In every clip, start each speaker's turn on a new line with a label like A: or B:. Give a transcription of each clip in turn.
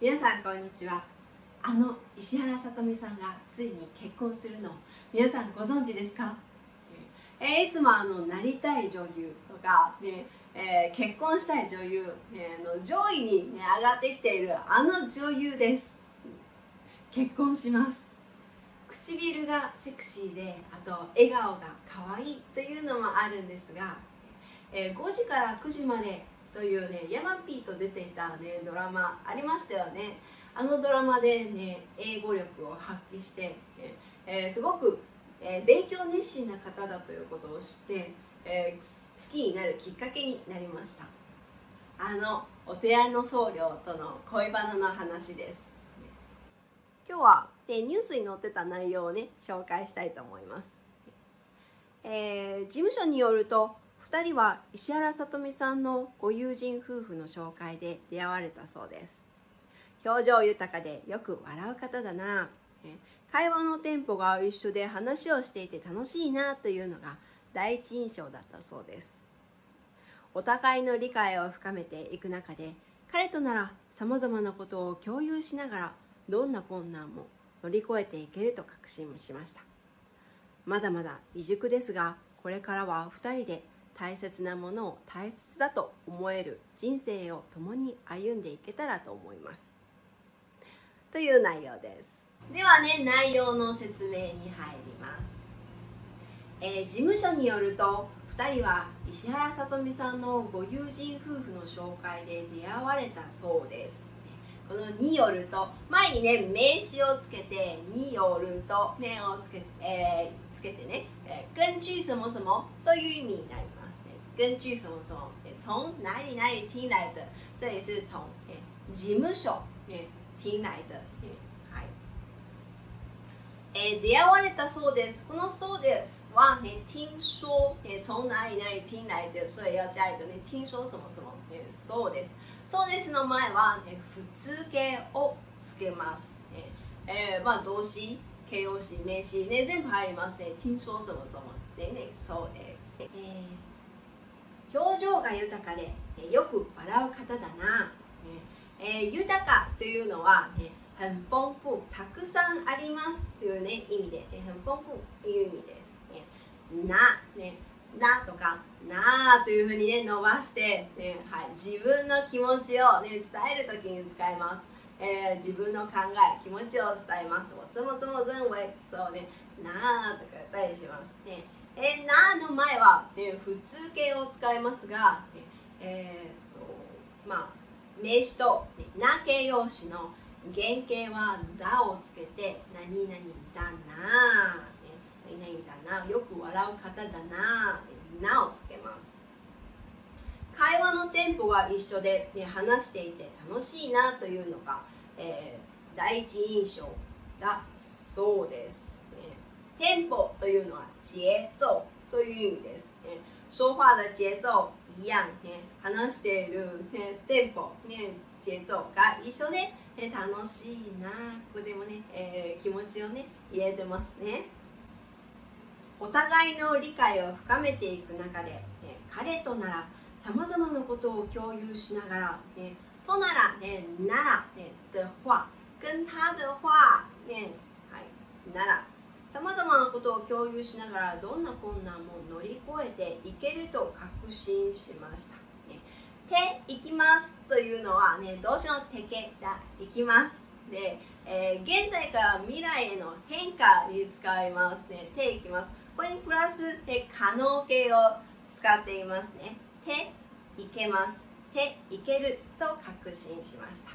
A: 皆さんこんにちは。あの石原さとみさんがついに結婚するの。皆さんご存知ですか？えー、いつもあのなりたい女優とか、ねえー、結婚したい女優、ね、の上位に、ね、上がってきているあの女優です。結婚します。唇がセクシーであと笑顔が可愛いというのもあるんですが、えー、5時から9時までというねヤマピーと出ていた、ね、ドラマありましたよね。あのドラマでね英語力を発揮して、えー、すごくえー、勉強熱心な方だということを知って、えー、好きになるきっかけになりました。あのお寺の僧侶との恋バナの話です、今日は、えニュースに載ってた内容をね紹介したいと思います、えー、事務所によると2人は石原さとみさんのご友人夫婦の紹介で出会われたそうです。表情豊かでよく笑う方だな。会話のテンポが一緒で話をしていて楽しいなというのが第一印象だったそうです。お互いの理解を深めていく中で彼とならさまざまなことを共有しながらどんな困難も乗り越えていけると確信しました。まだまだ未熟ですがこれからは2人で大切なものを大切だと思える人生を共に歩んでいけたらと思います。という内容です。ではね内容の説明に入ります、えー、事務所によると2人は石原さとみさんのご友人夫婦の紹介で出会われたそうです。この「によると」前にね名詞をつけて「によると」ねをつけ,、えー、つけてね「えー、根据什么什么」という意味になります。根据什么什么？从哪里哪里听来的？这里是从、事務所、听来的、えーえ、出会われたそうです。このそうですはね、听说、えー、从哪里哪里听来的、所以要加一个ね、听说什么什么、えー、そうです。そうですの前は、ね、普通形をつけます。ええー、まあ動詞、形容詞、名詞、ね、全部入りますね。听说什么什么。ね、ね、そうです。えー、が豊かで、え、よく笑う方だな。えー、豊かというのは、ね、很丰富たくさんありますというね意味で、え很丰富という意味です。ね、な、ね、なとかなというふうにね伸ばして、ねはい、自分の気持ちを、ね、伝えるときに使います。えー、自分の考え、気持ちを伝えます。我怎么怎么认为そうね、なあとか言ったりします。ねえー、なの前は、ね、普通形を使いますが、えーとまあ、名詞と、な形容詞の原型は「だ」をつけて「何々だな」何々だなよく笑う方だな「な」をつけます。会話のテンポが一緒で、ね、話していて楽しいなというのが、えー、第一印象だそうです、テンポというのは節奏という意味です、ね、说話的节奏一样、ね、話している、ね、テンポ、ね、節奏が一緒でえ楽しいなここでもね、えー、気持ちをね入れてますね。お互いの理解を深めていく中で、え彼とならさまざまなことを共有しながら、ね、となら、ね、なら、ね、的話跟他的話、ねはい、ならことを共有しながらどんな困難も乗り越えていけると確信しましたて行きますというのはね、動詞のてけ、じゃ行きます。で、えー、現在から未来への変化に使いますね。て行きます。これにプラス、て可能形を使っていますね。て行けます。て行けると確信しました。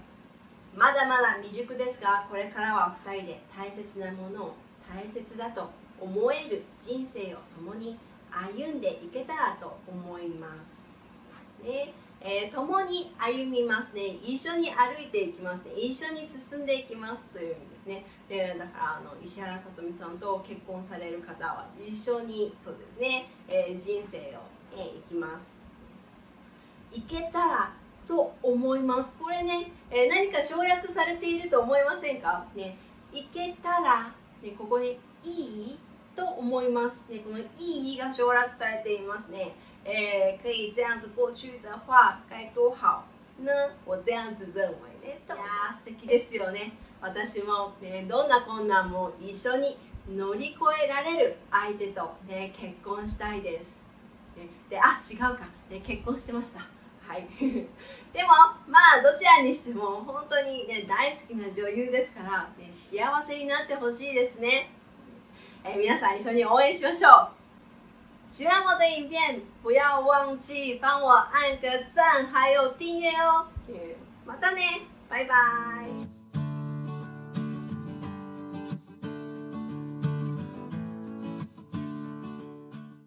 A: まだまだ未熟ですが、これからは2人で大切なものを大切だと思える人生を共に歩んでいけたらと思います。ね。えー、共に歩みますね。一緒に歩いていきますね。一緒に進んでいきますという意味ですね、えー、だからあの石原さとみさんと結婚される方は一緒にそうですね、えー、人生を、えー、生きます。いけたらと思います。これね、え、何か省略されていると思いませんか？ね。いけたら、ね、ここにいい？と思います。ねこのいいが省略されていますね。えー、可以这样子过去的话该多好。呢？我这样子认为ね。いや素敵ですよね。私も、ね、どんな困難も一緒に乗り越えられる相手と、ね、結婚したいです、ね、であ違うか、ね、結婚してました。はい。でもまあどちらにしても本当に、ね、大好きな女優ですから、ね、幸せになってほしいですね、え皆さん一緒に応援しましょう喜欢我的影片，不要忘记帮我按个赞，还有订阅哦。またね，拜拜。